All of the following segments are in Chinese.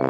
大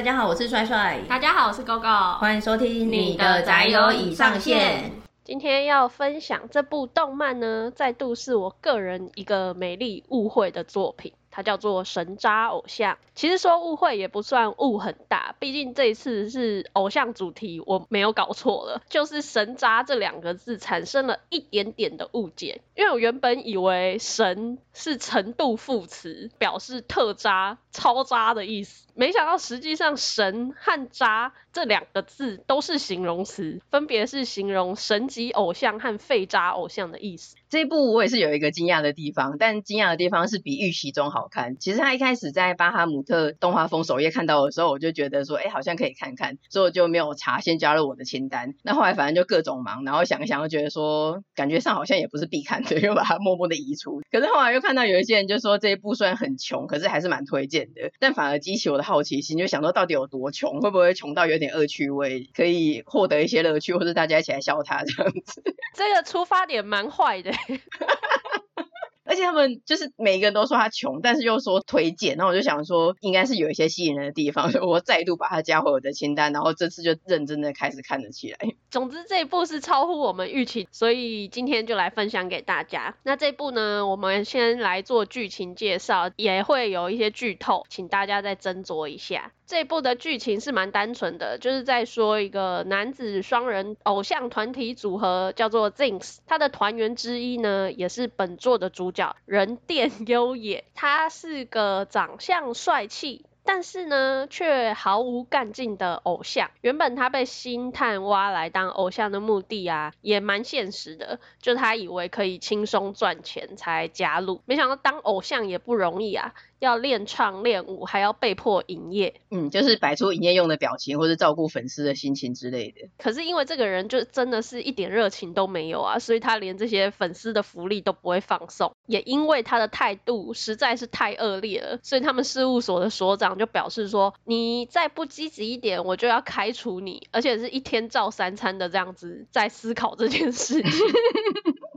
家好，我是帅帅。大家好，我是 GoGo。欢迎收听你的宅友已上线。今天要分享这部动漫呢，再度是我个人一个美丽误会的作品。它叫做神渣偶像，其实说误会也不算误很大，毕竟这一次是偶像主题，我没有搞错了，就是神渣这两个字产生了一点点的误解，因为我原本以为神是程度副词，表示特渣、超渣的意思，没想到实际上神和渣这两个字都是形容词，分别是形容神级偶像和废渣偶像的意思。这一部我也是有一个惊讶的地方，但惊讶的地方是比预期中好看。其实他一开始在巴哈姆特动画风首页看到的时候，我就觉得说，哎，好像可以看看，所以我就没有查，先加入我的清单。那后来反正就各种忙，然后想一想，又觉得说，感觉上好像也不是必看的，又把它默默的移除。可是后来又看到有一些人就说，这一部虽然很穷，可是还是蛮推荐的。但反而激起我的好奇心，就想说到底有多穷，会不会穷到有点恶趣味，可以获得一些乐趣，或者大家一起来笑他这样子。这个出发点蛮坏的。而且他们就是每一个都说他穷，但是又说推荐，那我就想说应该是有一些吸引人的地方，所以我再度把它加回我的清单，然后这次就认真的开始看了起来。总之这一部是超乎我们预期，所以今天就来分享给大家。那这一部呢，我们先来做剧情介绍，也会有一些剧透，请大家再斟酌一下。这部的剧情是蛮单纯的，就是在说一个男子双人偶像团体组合叫做 ZINX，他的团员之一呢，也是本作的主角人电优也，他是个长相帅气。但是呢，却毫无干劲的偶像。原本他被星探挖来当偶像的目的啊，也蛮现实的，就他以为可以轻松赚钱才加入，没想到当偶像也不容易啊。要练唱练舞，还要被迫营业，嗯，就是摆出营业用的表情，或是照顾粉丝的心情之类的。可是因为这个人就真的是一点热情都没有啊，所以他连这些粉丝的福利都不会放送。也因为他的态度实在是太恶劣了，所以他们事务所的所长就表示说：“你再不积极一点，我就要开除你，而且是一天照三餐的这样子在思考这件事情。”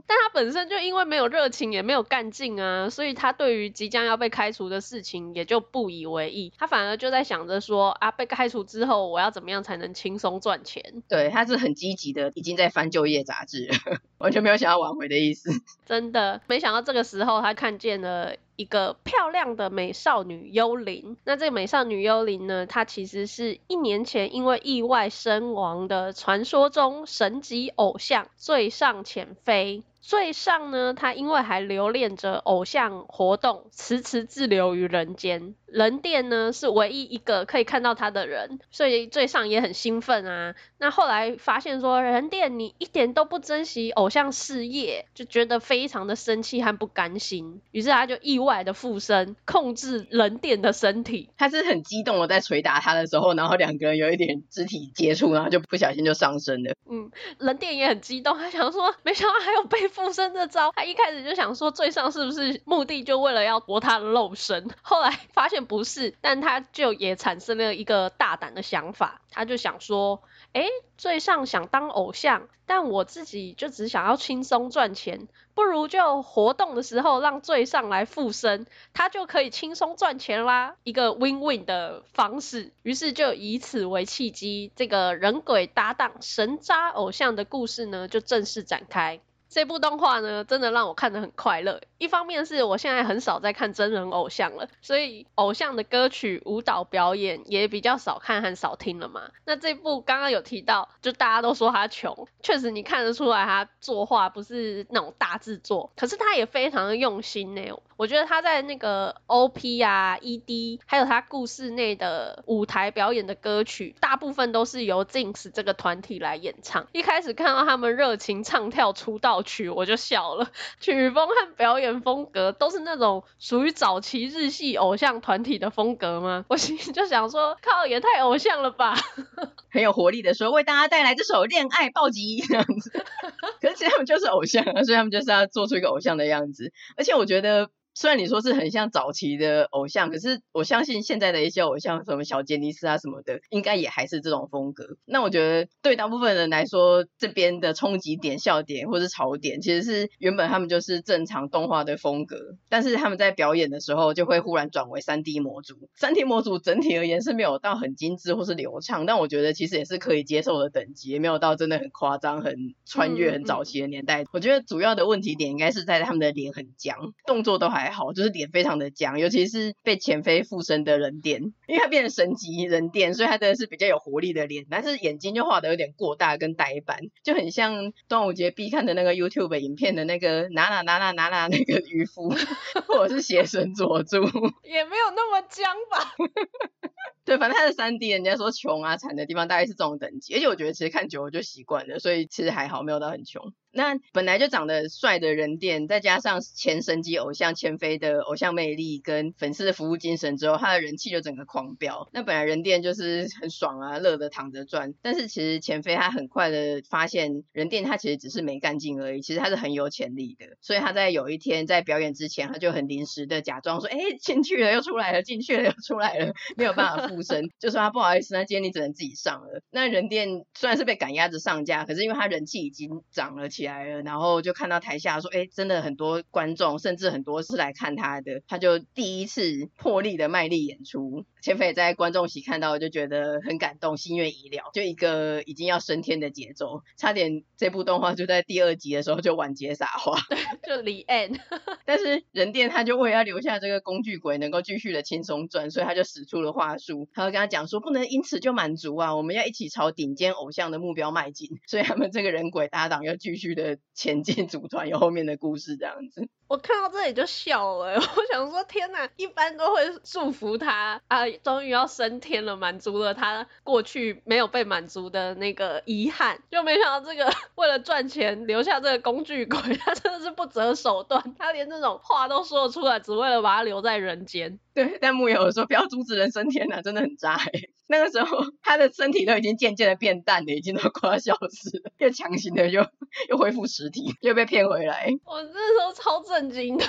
但他本身就因为没有热情，也没有干劲啊，所以他对于即将要被开除的事情也就不以为意。他反而就在想着说啊，被开除之后我要怎么样才能轻松赚钱？对，他是很积极的，已经在翻就业杂志了，完全没有想要挽回的意思。真的，没想到这个时候他看见了一个漂亮的美少女幽灵。那这个美少女幽灵呢，她其实是一年前因为意外身亡的传说中神级偶像最上浅飞。最上呢，他因为还留恋着偶像活动，迟迟滞留于人间。人电呢是唯一一个可以看到他的人，所以最上也很兴奋啊。那后来发现说人电你一点都不珍惜偶像事业，就觉得非常的生气和不甘心，于是他就意外的附身，控制人电的身体。他是很激动的在捶打他的时候，然后两个人有一点肢体接触，然后就不小心就上身了。嗯，人电也很激动，他想说没想到还有被附身这招，他一开始就想说最上是不是目的就为了要夺他的肉身，后来发现。不是，但他就也产生了一个大胆的想法，他就想说，诶，最上想当偶像，但我自己就只想要轻松赚钱，不如就活动的时候让最上来附身，他就可以轻松赚钱啦，一个 win-win 的方式。于是就以此为契机，这个人鬼搭档神渣偶像的故事呢，就正式展开。这部动画呢，真的让我看得很快乐。一方面是我现在很少在看真人偶像了，所以偶像的歌曲、舞蹈表演也比较少看和少听了嘛。那这部刚刚有提到，就大家都说他穷，确实你看得出来他作画不是那种大制作，可是他也非常的用心呢。我觉得他在那个 OP 啊、ED，还有他故事内的舞台表演的歌曲，大部分都是由 Jinx 这个团体来演唱。一开始看到他们热情唱跳出道曲，我就笑了。曲风和表演。风格都是那种属于早期日系偶像团体的风格吗？我心里就想说，靠，也太偶像了吧！很有活力的说，为大家带来这首《恋爱暴击》这样子。可是其实他们就是偶像啊，所以他们就是要做出一个偶像的样子。而且我觉得。虽然你说是很像早期的偶像，可是我相信现在的一些偶像，什么小杰尼斯啊什么的，应该也还是这种风格。那我觉得对大部分人来说，这边的冲击点、笑点或是槽点，其实是原本他们就是正常动画的风格，但是他们在表演的时候就会忽然转为三 D 模组。三 D 模组整体而言是没有到很精致或是流畅，但我觉得其实也是可以接受的等级，也没有到真的很夸张、很穿越很早期的年代。嗯嗯、我觉得主要的问题点应该是在他们的脸很僵，动作都还还好，就是脸非常的僵，尤其是被前飞附身的人电，因为他变成神级人电，所以他真的是比较有活力的脸，但是眼睛就画的有点过大跟呆板，就很像端午节必看的那个 YouTube 影片的那个哪哪哪哪哪哪那个渔夫，或者是邪神佐助，也没有那么僵吧。对，反正他的三 D，人家说穷啊惨的地方大概是这种等级，而且我觉得其实看久了就习惯了，所以其实还好，没有到很穷。那本来就长得帅的人电，再加上前神级偶像千飞的偶像魅力跟粉丝的服务精神之后，他的人气就整个狂飙。那本来人电就是很爽啊，乐得躺着赚。但是其实千飞他很快的发现，人电他其实只是没干劲而已，其实他是很有潜力的。所以他在有一天在表演之前，他就很临时的假装说：“哎，进去了又出来了，进去了又出来了，没有办法 附身。”就说他不好意思，那今天你只能自己上了。那人店虽然是被赶鸭子上架，可是因为他人气已经涨了起来。来了，然后就看到台下说，哎，真的很多观众，甚至很多是来看他的，他就第一次破例的卖力演出。千飞在观众席看到，就觉得很感动，心愿已了，就一个已经要升天的节奏，差点这部动画就在第二集的时候就完结撒花，对，就 the end。但是人店他就为了要留下这个工具鬼能够继续的轻松赚，所以他就使出了话术，他就跟他讲说，不能因此就满足啊，我们要一起朝顶尖偶像的目标迈进，所以他们这个人鬼搭档要继续的前进组团，有后面的故事这样子。我看到这里就笑了，我想说天哪，一般都会祝福他啊，终于要升天了，满足了他过去没有被满足的那个遗憾，就没想到这个 为了赚钱留下这个工具鬼，他真的是不择手段，他连这种话都说得出来，只为了把他留在人间。对，但木有说不要阻止人升天呐、啊，真的很渣哎。那个时候他的身体都已经渐渐的变淡了，已经都快要消失了，又强行的又又恢复实体，又被骗回来。我那时候超震震惊的。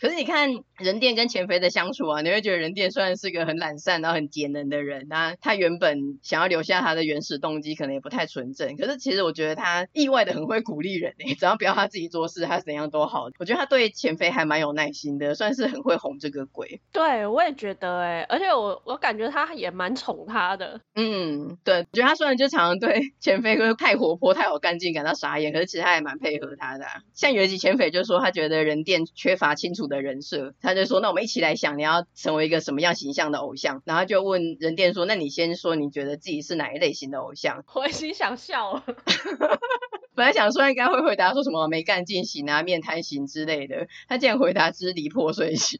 可是你看人店跟钱飞的相处啊，你会觉得人店虽然是个很懒散然后很节能的人，那他原本想要留下他的原始动机可能也不太纯正。可是其实我觉得他意外的很会鼓励人诶，只要不要他自己做事，他怎样都好。我觉得他对钱飞还蛮有耐心的，算是很会哄这个鬼。对，我也觉得诶，而且我我感觉他也蛮宠他的。嗯，对，我觉得他虽然就常常对钱飞会太活泼、太有干劲感到傻眼，可是其实他也蛮配合他的啊。像有一集前妃就说他觉得人店缺乏清楚的人设，他就说：“那我们一起来想，你要成为一个什么样形象的偶像？”然后就问人店说：“那你先说，你觉得自己是哪一类型的偶像？”我已经想笑了，本来想说应该会回答说什么没干劲型啊、面瘫型之类的，他竟然回答支离破碎型，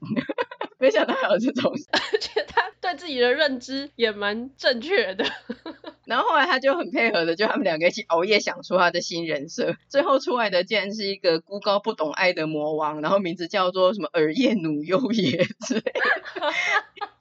没想到还有这种，而且他对自己的认知也蛮正确的。然后后来他就很配合的，就他们两个一起熬夜想出他的新人设，最后出来的竟然是一个孤高不懂爱的魔王，然后名字叫做什么耳夜努优也之类的，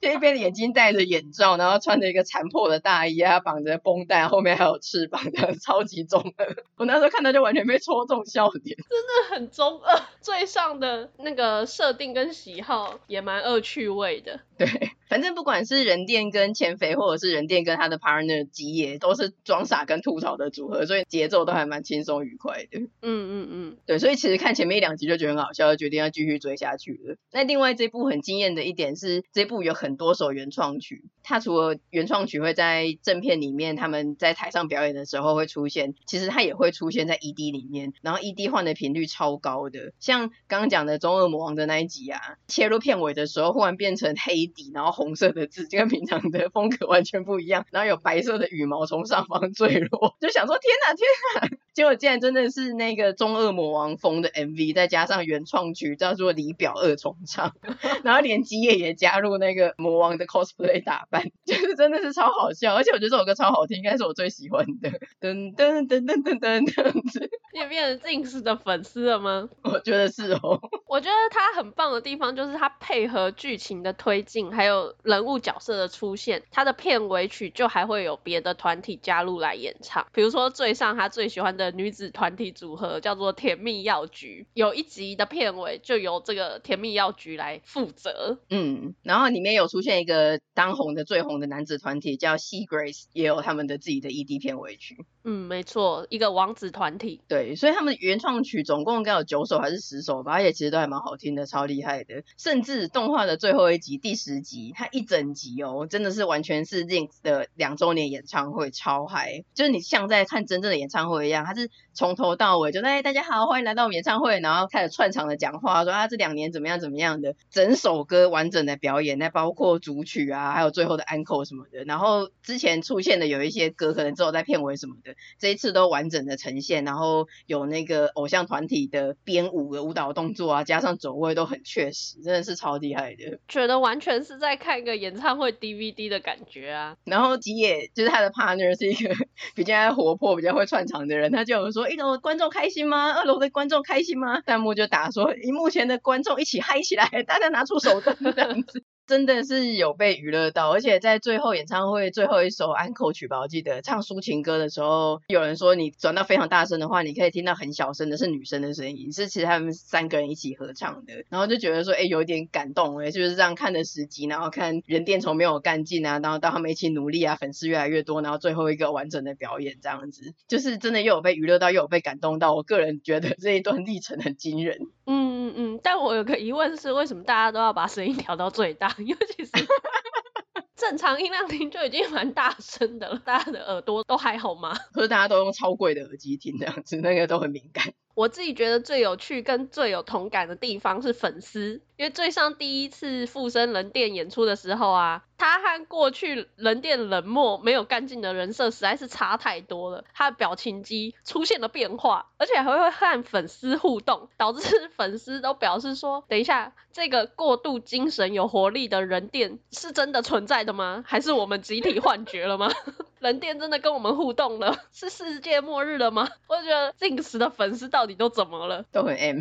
就一边眼睛戴着眼罩，然后穿着一个残破的大衣啊，绑着绷带，后面还有翅膀，这样超级中二。我那时候看到就完全被戳中笑点，真的很中二。最上的那个设定跟喜好也蛮恶趣味的。对，反正不管是人电跟前肥，或者是人电跟他的 partner 吉野，都是装傻跟吐槽的组合，所以节奏都还蛮轻松愉快的。嗯嗯嗯，对，所以其实看前面一两集就觉得很好笑，就决定要继续追下去了。那另外这部很惊艳的一点是，这部有很多首原创曲，它除了原创曲会在正片里面，他们在台上表演的时候会出现，其实它也会出现在 ED 里面，然后 ED 换的频率超高的，像刚刚讲的中二魔王的那一集啊，切入片尾的时候忽然变成黑。底，然后红色的字，就跟平常的风格完全不一样，然后有白色的羽毛从上方坠落，就想说天哪天哪，结果竟然真的是那个中二魔王风的 MV，再加上原创曲叫做李表二重唱，然后连基业也加入那个魔王的 cosplay 打扮，就是真的是超好笑，而且我觉得这首歌超好听，应该是我最喜欢的，噔噔噔噔噔噔这样子。你也变成 Jinx 的粉丝了吗？我觉得是哦，我觉得他很棒的地方就是他配合剧情的推进。还有人物角色的出现，他的片尾曲就还会有别的团体加入来演唱，比如说最上他最喜欢的女子团体组合，叫做甜蜜药局。有一集的片尾就由这个甜蜜药局来负责。嗯，然后里面有出现一个当红的最红的男子团体叫 Se Grace，也有他们的自己的 ED 片尾曲。嗯，没错，一个王子团体。对，所以他们原创曲总共应该有九首还是十首吧，而且其实都还蛮好听的，超厉害的。甚至动画的最后一集第十集，它一整集哦，真的是完全是 ZINX 的两周年演唱会，超嗨，就是你像在看真正的演唱会一样，它是从头到尾就哎大家好，欢迎来到我们演唱会，然后开始串场的讲话，说啊这两年怎么样怎么样的，整首歌完整的表演，那包括主曲啊，还有最后的 encore 什么的，然后之前出现的有一些歌可能只有在片尾什么的。这一次都完整的呈现，然后有那个偶像团体的编舞的舞蹈动作啊，加上走位都很确实，真的是超厉害的。觉得完全是在看一个演唱会 DVD 的感觉啊。然后吉野就是他的 partner 是一个 比较活泼、比较会串场的人，他就有说：一楼的观众开心吗？二楼的观众开心吗？弹幕就打说：荧幕前的观众一起嗨起来，大家拿出手灯 这样子。真的是有被娱乐到，而且在最后演唱会最后一首安可曲吧，我记得唱抒情歌的时候，有人说你转到非常大声的话，你可以听到很小声的是女生的声音，是其实他们三个人一起合唱的，然后就觉得说，哎，有点感动哎，就是这样看的十集，然后看人电从没有干劲啊，然后到他们一起努力啊，粉丝越来越多，然后最后一个完整的表演这样子，就是真的又有被娱乐到，又有被感动到，我个人觉得这一段历程很惊人。嗯嗯嗯，但我有个疑问是，为什么大家都要把声音调到最大？因为其是 正常音量听就已经蛮大声的了，大家的耳朵都还好吗？可是大家都用超贵的耳机听这样子，那个都很敏感。我自己觉得最有趣跟最有同感的地方是粉丝，因为最上第一次附身人电演出的时候啊。他和过去人电冷漠、没有干劲的人设实在是差太多了。他的表情肌出现了变化，而且还会和粉丝互动，导致 粉丝都表示说：“等一下，这个过度精神、有活力的人电是真的存在的吗？还是我们集体幻觉了吗？人电真的跟我们互动了？是世界末日了吗？” 我觉得 ZINX 的粉丝到底都怎么了？都很 M。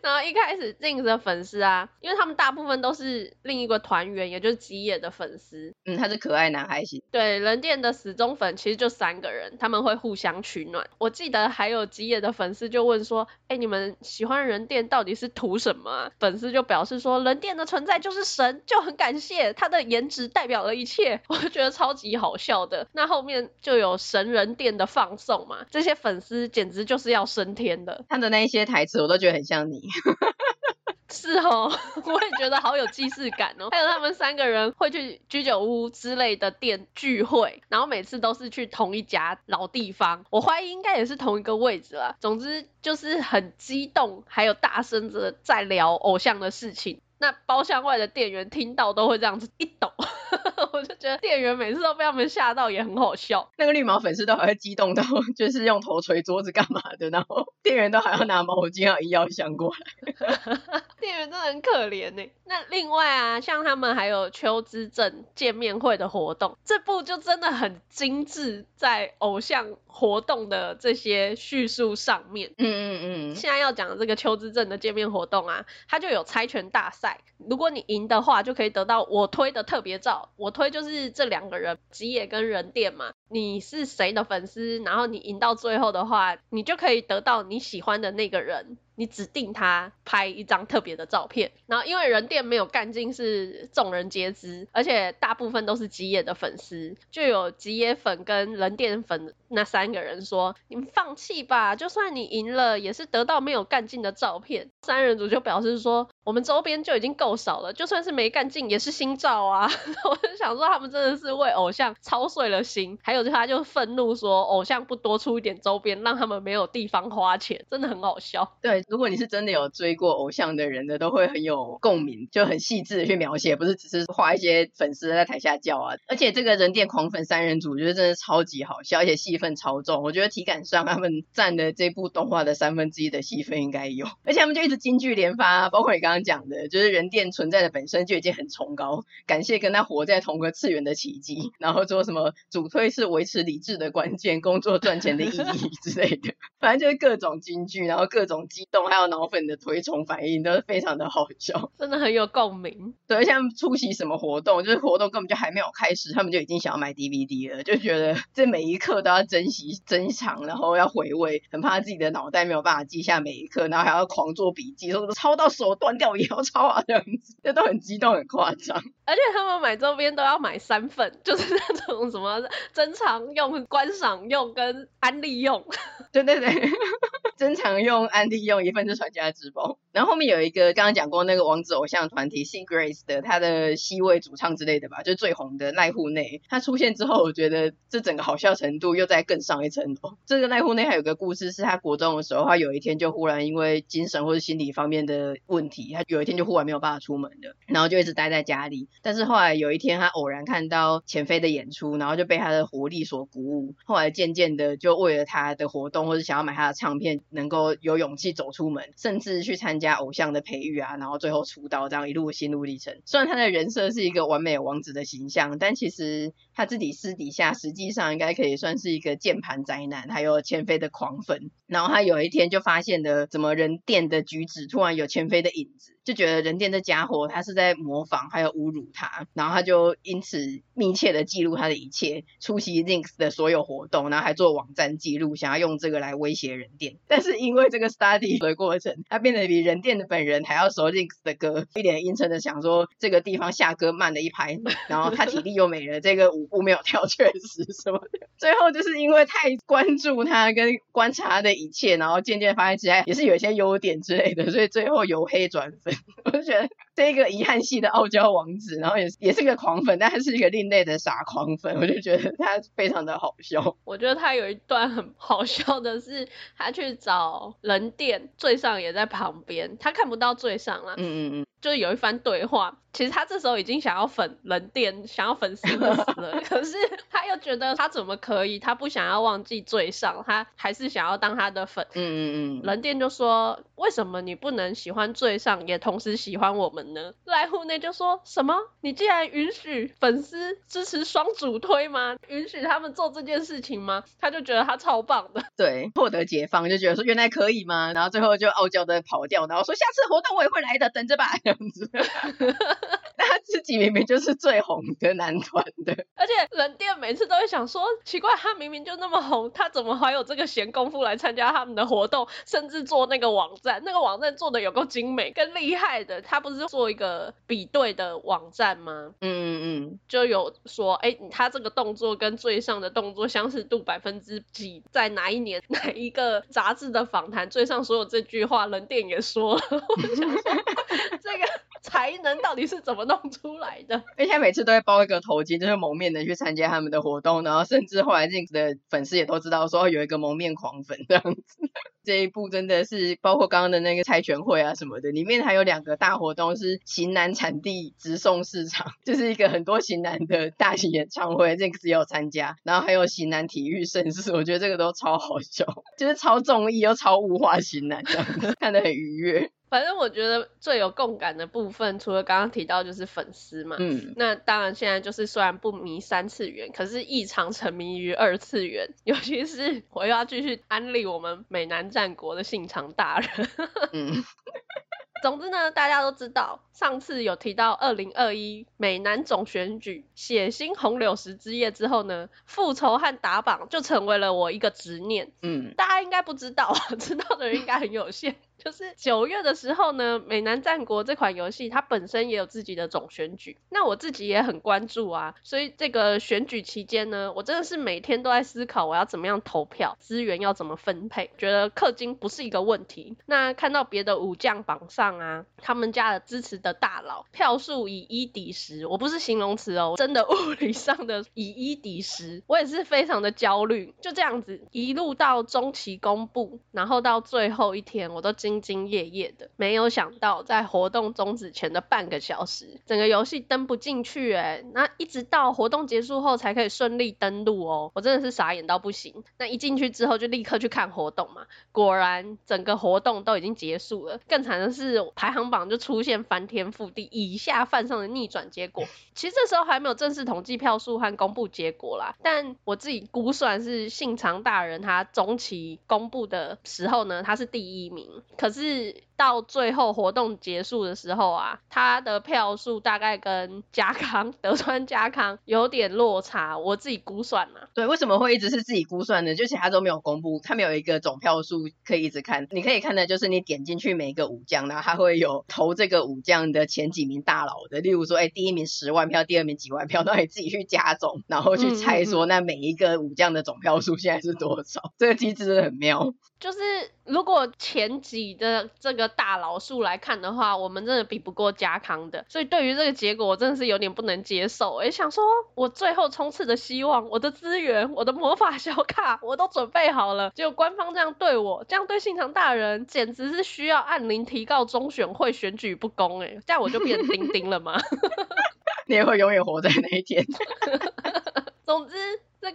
然后一开始 ZINX 的粉丝啊，因为他们大部分都是另一个团员，也就是吉野的粉丝。嗯，他是可爱男孩型。对，人电的死忠粉其实就三个人，他们会互相取暖。我记得还有吉野的粉丝就问说：“哎，你们喜欢人电到底是图什么啊？”粉丝就表示说：“人电的存在就是神，就很感谢他的颜值代表了一切。”我觉得超级好笑的。那后面就有神人店的放送嘛，这些粉丝简直就是要升天的。他的那一些台词我都觉得很像你。是哦，我也觉得好有既视感哦。还有他们三个人会去居酒屋之类的店聚会，然后每次都是去同一家老地方，我怀疑应该也是同一个位置啦。总之就是很激动，还有大声的在聊偶像的事情。那包厢外的店员听到都会这样子一抖，我就觉得店员每次都被他们吓到，也很好笑。那个绿毛粉丝都还会激动到，就是用头捶桌子干嘛的，然后店员都还要拿毛巾啊医药箱过来。店员真的很可怜呢。那另外啊，像他们还有秋之镇见面会的活动，这部就真的很精致，在偶像活动的这些叙述上面。嗯嗯嗯。现在要讲的这个秋之镇的见面活动啊，它就有猜拳大赛。如果你赢的话，就可以得到我推的特别照。我推就是这两个人，吉野跟人店嘛。你是谁的粉丝？然后你赢到最后的话，你就可以得到你喜欢的那个人。你指定他拍一张特别的照片，然后因为人店没有干劲是众人皆知，而且大部分都是吉野的粉丝，就有吉野粉跟人店粉那三个人说：“你们放弃吧，就算你赢了，也是得到没有干劲的照片。”三人组就表示说：“我们周边就已经够少了，就算是没干劲也是新照啊。”我就想说他们真的是为偶像操碎了心，还有就他就愤怒说偶像不多出一点周边，让他们没有地方花钱，真的很好笑。对。如果你是真的有追过偶像的人的，都会很有共鸣，就很细致的去描写，不是只是画一些粉丝在台下叫啊。而且这个人电狂粉三人组，我觉得真的超级好笑，而且戏份超重。我觉得体感上他们占的这部动画的三分之一的戏份应该有，而且他们就一直金句连发，包括你刚刚讲的，就是人电存在的本身就已经很崇高，感谢跟他活在同个次元的奇迹，然后说什么主推是维持理智的关键，工作赚钱的意义之类的，反正就是各种金句，然后各种激动。动，还有脑粉的推崇反应，都是非常的好笑，真的很有共鸣。对，像出席什么活动，就是活动根本就还没有开始，他们就已经想要买 DVD 了，就觉得这每一刻都要珍惜珍藏，然后要回味，很怕自己的脑袋没有办法记下每一刻，然后还要狂做笔记，说抄到手断掉也要抄啊，这样子，这都很激动，很夸张。而且他们买周边都要买三份，就是那种什么珍藏用、观赏用跟安利用。对对对，珍藏用、安利用，一份是传家之宝。然后后面有一个刚刚讲过那个王子偶像团体 SEA GRACE 的，他的 C 位主唱之类的吧，就最红的濑户内。他出现之后，我觉得这整个好笑程度又再更上一层楼。这个濑户内还有个故事，是他国中的时候，他有一天就忽然因为精神或者心理方面的问题，他有一天就忽然没有办法出门了，然后就一直待在家里。但是后来有一天，他偶然看到前飞的演出，然后就被他的活力所鼓舞。后来渐渐的，就为了他的活动或者想要买他的唱片，能够有勇气走出门，甚至去参加偶像的培育啊，然后最后出道，这样一路心路历程。虽然他的人设是一个完美王子的形象，但其实他自己私底下实际上应该可以算是一个键盘宅男，还有千飞的狂粉。然后他有一天就发现了，怎么人电的举止突然有千飞的影子。就觉得人电这家伙他是在模仿，还有侮辱他，然后他就因此密切的记录他的一切，出席 Jinx 的所有活动，然后还做网站记录，想要用这个来威胁人电。但是因为这个 study 的过程，他变得比人电的本人还要熟 Jinx 的歌，一脸阴沉的想说这个地方下歌慢了一拍，然后他体力又没了，这个舞步没有跳确实什么的。最后就是因为太关注他跟观察他的一切，然后渐渐发现其实也是有一些优点之类的，所以最后由黑转粉。我就觉得这个遗憾系的傲娇王子，然后也也是个狂粉，但他是一个另类的傻狂粉，我就觉得他非常的好笑。我觉得他有一段很好笑的是，他去找人店，最上也在旁边，他看不到最上了。嗯嗯嗯。就是有一番对话，其实他这时候已经想要粉人店，想要粉丝了，可是他又觉得他怎么可以，他不想要忘记最上，他还是想要当他的粉。嗯嗯嗯。人店就说：“为什么你不能喜欢最上，也同时喜欢我们呢？”赖户内就说什么：“你既然允许粉丝支持双主推吗？允许他们做这件事情吗？”他就觉得他超棒的，对，获得解放就觉得说原来可以吗？然后最后就傲娇的跑掉，然后说下次活动我也会来的，等着吧。这样子，那他自己明明就是最红的男团的，而且人店每次都会想说，奇怪，他明明就那么红，他怎么还有这个闲工夫来参加他们的活动，甚至做那个网站，那个网站做的有够精美，更厉害的，他不是做一个比对的网站吗？嗯嗯嗯，就有说，哎、欸，他这个动作跟最上的动作相似度百分之几，在哪一年 哪一个杂志的访谈，最上所有这句话，人店也说了，我想说这个。才能到底是怎么弄出来的？而且每次都会包一个头巾，就是蒙面的去参加他们的活动，然后甚至后来 Jinx 的粉丝也都知道说有一个蒙面狂粉这样子。这一部真的是包括刚刚的那个猜拳会啊什么的，里面还有两个大活动是型男产地直送市场，就是一个很多型男的大型演唱会，Jinx 也有参加，然后还有型男体育盛事，我觉得这个都超好笑，就是超综艺又超物化型男这样子，看得很愉悦。反正我觉得最有共感的部分，除了刚刚提到就是粉丝嘛，嗯，那当然现在就是虽然不迷三次元，可是异常沉迷于二次元，尤其是我又要继续安利我们美男战国的信长大人，嗯。总之呢，大家都知道，上次有提到二零二一美男总选举血腥红柳石之夜之后呢，复仇和打榜就成为了我一个执念。嗯，大家应该不知道，知道的人应该很有限。就是九月的时候呢，美男战国这款游戏它本身也有自己的总选举，那我自己也很关注啊，所以这个选举期间呢，我真的是每天都在思考我要怎么样投票，资源要怎么分配，觉得氪金不是一个问题。那看到别的武将榜上啊，他们家的支持的大佬票数以一抵十，我不是形容词哦，真的 物理上的以一抵十，我也是非常的焦虑。就这样子一路到中期公布，然后到最后一天，我都兢兢业业的，没有想到在活动终止前的半个小时，整个游戏登不进去哎，那一直到活动结束后才可以顺利登录哦，我真的是傻眼到不行。那一进去之后就立刻去看活动嘛，果然整个活动都已经结束了。更惨的是排行榜就出现翻天覆地、以下犯上的逆转结果。其实这时候还没有正式统计票数和公布结果啦，但我自己估算是信长大人他中期公布的时候呢，他是第一名。可是到最后活动结束的时候啊，他的票数大概跟家康德川家康有点落差，我自己估算了。对，为什么会一直是自己估算呢？就其他都没有公布，他们有一个总票数可以一直看。你可以看的就是你点进去每一个武将，然后他会有投这个武将的前几名大佬的，例如说，哎，第一名十万票，第二名几万票，那你自己去加总，然后去猜说那每一个武将的总票数现在是多少。嗯、这个机制真的很妙。就是如果前几的这个大老数来看的话，我们真的比不过家康的，所以对于这个结果，我真的是有点不能接受。也想说，我最后冲刺的希望，我的资源，我的魔法小卡，我都准备好了，结果官方这样对我，这样对信长大人，简直是需要按铃提告中选会选举不公哎，这样我就变丁丁了吗？你也会永远活在那一天。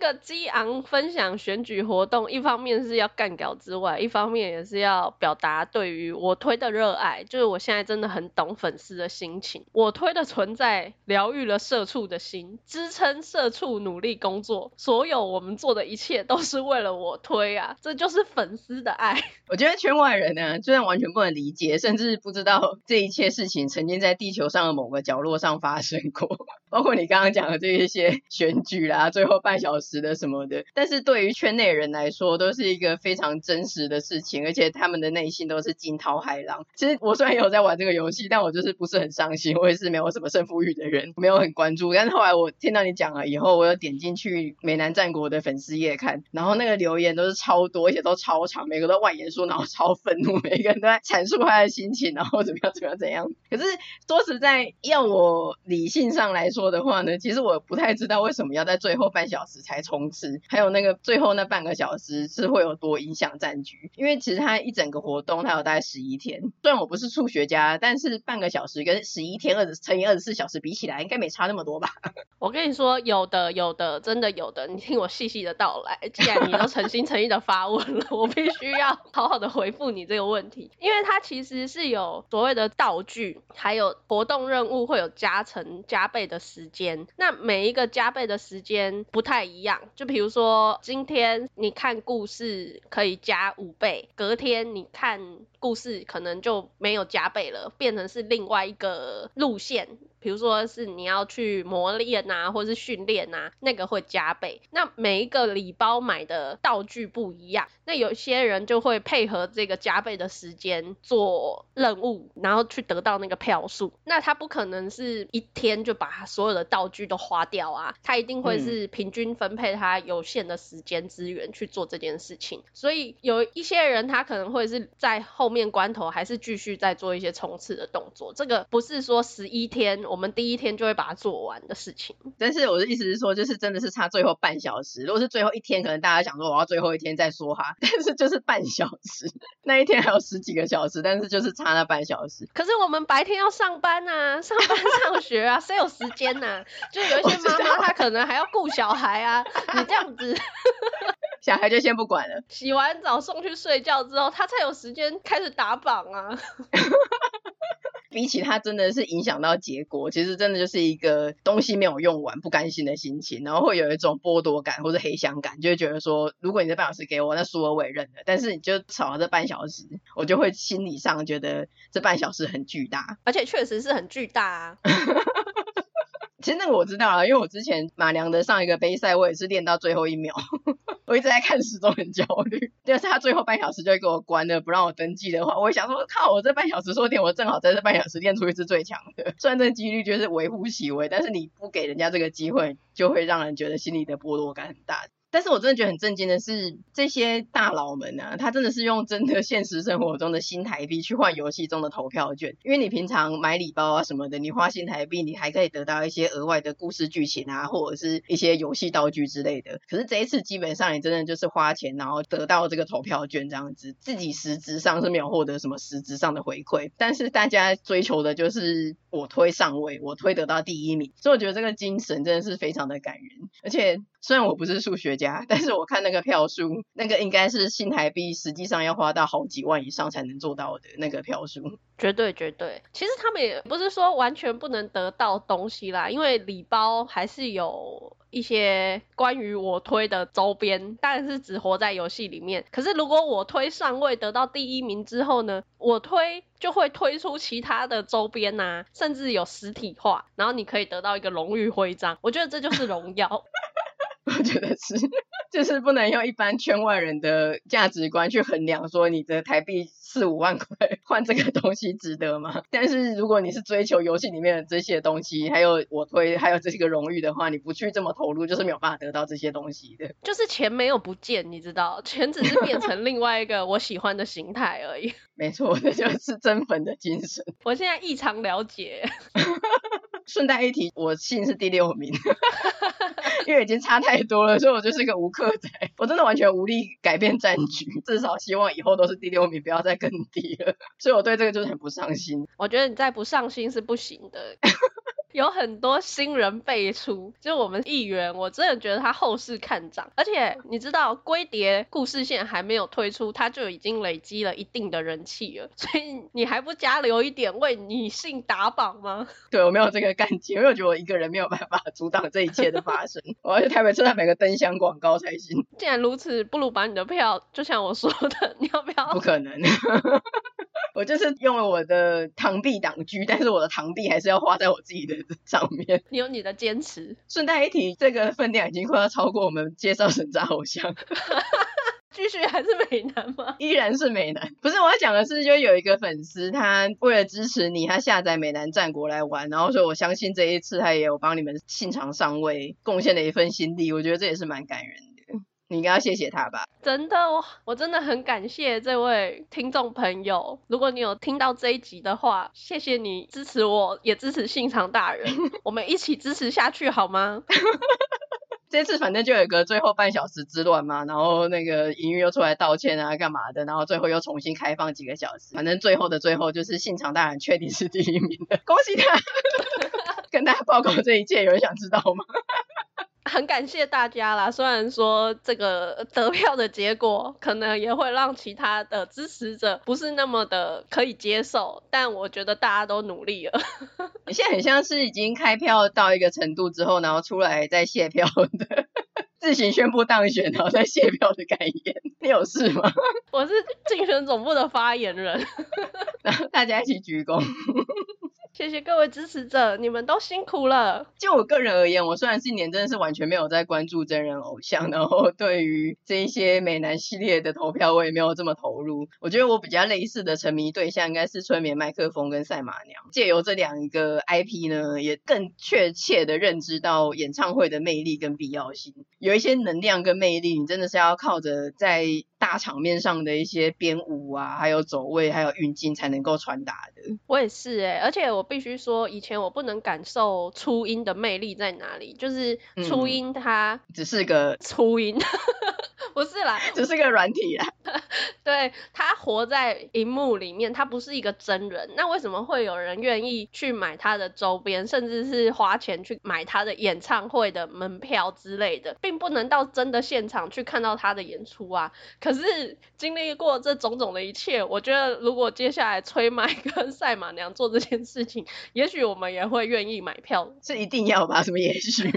个激昂分享选举活动，一方面是要干掉之外，一方面也是要表达对于我推的热爱。就是我现在真的很懂粉丝的心情，我推的存在疗愈了社畜的心，支撑社畜努力工作。所有我们做的一切都是为了我推啊，这就是粉丝的爱。我觉得圈外人呢，就算完全不能理解，甚至不知道这一切事情曾经在地球上的某个角落上发生过，包括你刚刚讲的这一些 选举啦，最后半小。时的什么的，但是对于圈内人来说，都是一个非常真实的事情，而且他们的内心都是惊涛骇浪。其实我虽然也有在玩这个游戏，但我就是不是很上心，我也是没有什么胜负欲的人，没有很关注。但是后来我听到你讲了以后，我又点进去美男战国的粉丝页看，然后那个留言都是超多，而且都超长，每个都外言说，然后超愤怒，每个人都在阐述他的心情，然后怎么样怎么样怎样。可是说实在，要我理性上来说说的话呢，其实我不太知道为什么要在最后半小时。才冲刺，还有那个最后那半个小时是会有多影响战局？因为其实它一整个活动它有大概十一天，虽然我不是数学家，但是半个小时跟十一天二十乘以二十四小时比起来，应该没差那么多吧？我跟你说，有的有的，真的有的，你听我细细的道来。既然你都诚心诚意的发问了，我必须要好好的回复你这个问题，因为它其实是有所谓的道具，还有活动任务会有加成加倍的时间，那每一个加倍的时间不太一样，就比如说今天你看故事可以加五倍，隔天你看故事可能就没有加倍了，变成是另外一个路线。比如说是你要去磨练啊，或是训练啊，那个会加倍。那每一个礼包买的道具不一样，那有些人就会配合这个加倍的时间做任务，然后去得到那个票数。那他不可能是一天就把他所有的道具都花掉啊，他一定会是平均分配他有限的时间资源去做这件事情。所以有一些人他可能会是在后面关头还是继续在做一些冲刺的动作。这个不是说十一天。我们第一天就会把它做完的事情，但是我的意思是说，就是真的是差最后半小时。如果是最后一天，可能大家想说我要最后一天再说哈，但是就是半小时，那一天还有十几个小时，但是就是差那半小时。可是我们白天要上班啊，上班 上学啊，谁有时间呐、啊？就有一些妈妈她可能还要顾小孩啊，你这样子，小孩就先不管了，洗完澡送去睡觉之后，他才有时间开始打榜啊。比起他真的是影响到结果，其实真的就是一个东西没有用完不甘心的心情，然后会有一种剥夺感或者黑箱感，就会觉得说，如果你这半小时给我，那输了我也认了。但是你就少了这半小时，我就会心理上觉得这半小时很巨大，而且确实是很巨大啊。其实那个我知道啊，因为我之前马良的上一个杯赛，我也是练到最后一秒，我一直在看时钟，很焦虑。但是他最后半小时就会给我关了，不让我登记的话，我想说，靠，我这半小时说点，我正好在这半小时练出一支最强的。虽然这几率就是微乎其微，但是你不给人家这个机会，就会让人觉得心里的剥夺感很大。但是我真的觉得很震惊的是，这些大佬们啊，他真的是用真的现实生活中的新台币去换游戏中的投票券。因为你平常买礼包啊什么的，你花新台币，你还可以得到一些额外的故事剧情啊，或者是一些游戏道具之类的。可是这一次基本上你真的就是花钱，然后得到这个投票券这样子，自己实质上是没有获得什么实质上的回馈。但是大家追求的就是我推上位，我推得到第一名，所以我觉得这个精神真的是非常的感人，而且。虽然我不是数学家，但是我看那个票数，那个应该是新台币实际上要花到好几万以上才能做到的那个票数。绝对绝对，其实他们也不是说完全不能得到东西啦，因为礼包还是有一些关于我推的周边，但是只活在游戏里面。可是如果我推上位得到第一名之后呢，我推就会推出其他的周边呐、甚至有实体化，然后你可以得到一个荣誉徽章。我觉得这就是荣耀。我觉得是，就是不能用一般圈外人的价值观去衡量，说你的台币四五万块换这个东西值得吗？但是如果你是追求游戏里面的这些东西，还有我推，还有这些个荣誉的话，你不去这么投入，就是没有办法得到这些东西的。就是钱没有不见，你知道，钱只是变成另外一个我喜欢的形态而已。没错，这就是真粉的精神。我现在异常了解。顺带一提，我姓是第六名，因为已经差太多了，所以我就是个无客仔，我真的完全无力改变战局，至少希望以后都是第六名，不要再更低了。所以我对这个就是很不上心。我觉得你再不上心是不行的。有很多新人辈出，就我们议员，我真的觉得他后市看涨，而且你知道龟蝶故事线还没有推出，他就已经累积了一定的人气了，所以你还不加留一点为女性打榜吗？对，我没有这个干劲，因为我觉得我一个人没有办法 阻挡这一切的发生，我要去台北车站买个灯箱广告才行。既然如此，不如把你的票，就像我说的，你要不要？不可能。我就是用了我的螳臂挡车，但是我的螳臂还是要花在我自己的上面。你有你的坚持。顺带一提，这个分量已经快要超过我们介绍神渣偶像。继续还是美男吗？依然是美男。不是，我要讲的是，就有一个粉丝，他为了支持你，他下载美男战国来玩，然后说我相信这一次他也有帮你们现场上位贡献了一份心力，我觉得这也是蛮感人的。你应该要谢谢他吧？真的，我我真的很感谢这位听众朋友。如果你有听到这一集的话，谢谢你支持我，也支持信长大人，我们一起支持下去好吗？这次反正就有一个最后半小时之乱嘛，然后那个营运又出来道歉啊，干嘛的，然后最后又重新开放几个小时，反正最后的最后就是信长大人确定是第一名的，恭喜他！跟大家报告这一切，有人想知道吗？很感谢大家啦，虽然说这个得票的结果可能也会让其他的支持者不是那么的可以接受，但我觉得大家都努力了。你 现在很像是已经开票到一个程度之后，然后出来再卸票的，自行宣布当选，然后再卸票的感言。你有事吗？我是竞选总部的发言人，然后大家一起鞠躬。谢谢各位支持者，你们都辛苦了。就我个人而言，我虽然今年真的是完全没有在关注真人偶像，然后对于这一些美男系列的投票，我也没有这么投入。我觉得我比较类似的沉迷对象应该是催眠麦克风跟赛马娘。借由这两个 IP 呢，也更确切的认知到演唱会的魅力跟必要性。有一些能量跟魅力，你真的是要靠着在大场面上的一些编舞啊，还有走位，还有运镜才能够传达的。我也是哎、欸，而且我必须说，以前我不能感受初音的魅力在哪里，就是初音它、嗯、只是个初音。不是啦，只是个软体啦。对，他活在荧幕里面，他不是一个真人。那为什么会有人愿意去买他的周边，甚至是花钱去买他的演唱会的门票之类的，并不能到真的现场去看到他的演出啊？可是经历过这种种的一切，我觉得如果接下来崔麦跟赛马娘做这件事情，也许我们也会愿意买票。是一定要吧？什么也许？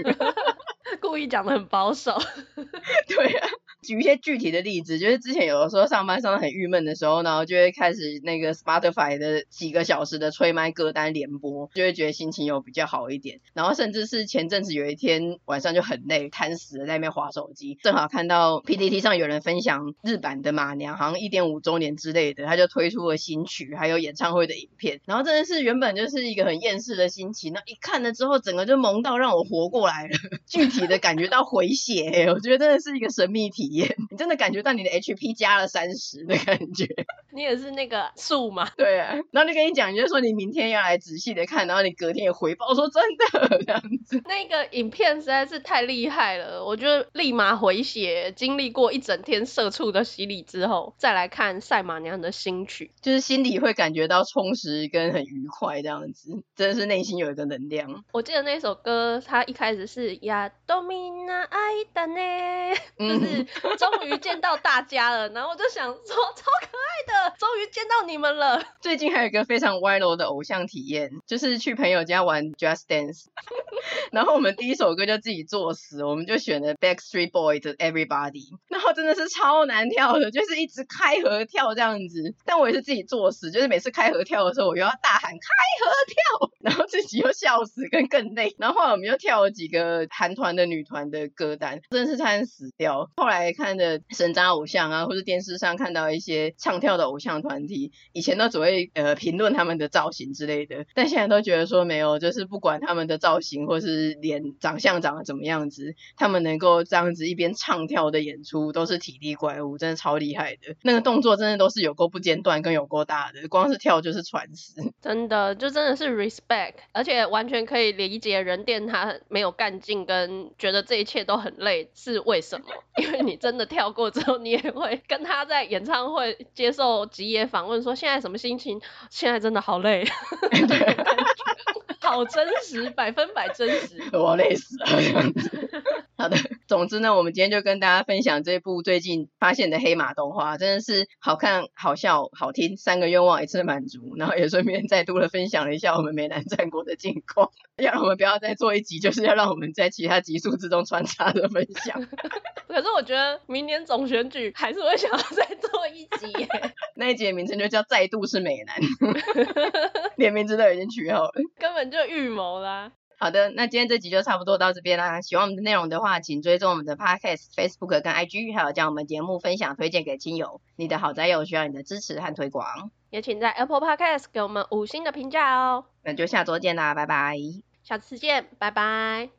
故意讲的很保守。对啊。举一些具体的例子，就是之前有的时候上班上得很郁闷的时候，然后就会开始那个 Spotify 的几个小时的催麦歌单连播，就会觉得心情有比较好一点。然后甚至是前阵子有一天晚上就很累，瘫死在那边划手机，正好看到 PTT 上有人分享日版的马娘好像一点五周年之类的，他就推出了新曲，还有演唱会的影片。然后真的是原本就是一个很厌世的心情，那一看了之后，整个就萌到让我活过来了，具体的感觉到回血，我觉得真的是一个神秘体验，你真的感觉到你的 HP 加了三十的感觉。你也是那个树吗？对啊，然后就跟你讲，你就说你明天要来仔细的看，然后你隔天也回报说真的这样子。那个影片实在是太厉害了，我觉得立马回血，经历过一整天社畜的洗礼之后，再来看赛马娘的新曲，就是心里会感觉到充实跟很愉快这样子，真的是内心有一个能量。我记得那首歌，它一开始是呀多米娜爱的呢，就是 终于见到大家了，然后我就想说超可爱的。终于见到你们了！最近还有一个非常歪楼的偶像体验，就是去朋友家玩 Just Dance，然后我们第一首歌就自己作死，我们就选了 Backstreet Boys 的 Everybody，然后真的是超难跳的，就是一直开合跳这样子。但我也是自己作死，就是每次开合跳的时候，我又要大喊开合跳，然后自己又笑死，跟更累。然后后来我们又跳了几个韩团的女团的歌单，真的是差点死掉。后来看的神渣偶像啊，或者电视上看到一些唱跳的偶像。团体以前都只会呃评论他们的造型之类的，但现在都觉得说没有，就是不管他们的造型或是脸长相长得怎么样子，他们能够这样子一边唱跳的演出都是体力怪物，真的超厉害的。那个动作真的都是有够不间断跟有够大的，光是跳就是传死。真的就真的是 respect，而且完全可以理解人电他没有干劲跟觉得这一切都很累是为什么，因为你真的跳过之后，你也会跟他在演唱会接受。吉野访问说：“现在什么心情？现在真的好累，好真实，百分百真实，我累死了。好的，总之呢，我们今天就跟大家分享这部最近发现的黑马动画，真的是好看、好笑、好听，三个愿望一次满足。然后也顺便再度的分享了一下我们美男战国的近况，要让我们不要再做一集，就是要让我们在其他集数之中穿插的分享。可是我觉得明年总选举还是会想要再做一集耶。那一集的名称就叫“再度是美男 ”，连名字都已经取好了，根本就预谋啦。好的，那今天这集就差不多到这边啦。喜欢我们的内容的话，请追踪我们的 Podcast、Facebook 跟 IG，还有将我们节目分享推荐给亲友。你的好宅友需要你的支持和推广，也请在 Apple Podcast 给我们五星的评价哦。那就下周见啦，拜拜。下次见，拜拜。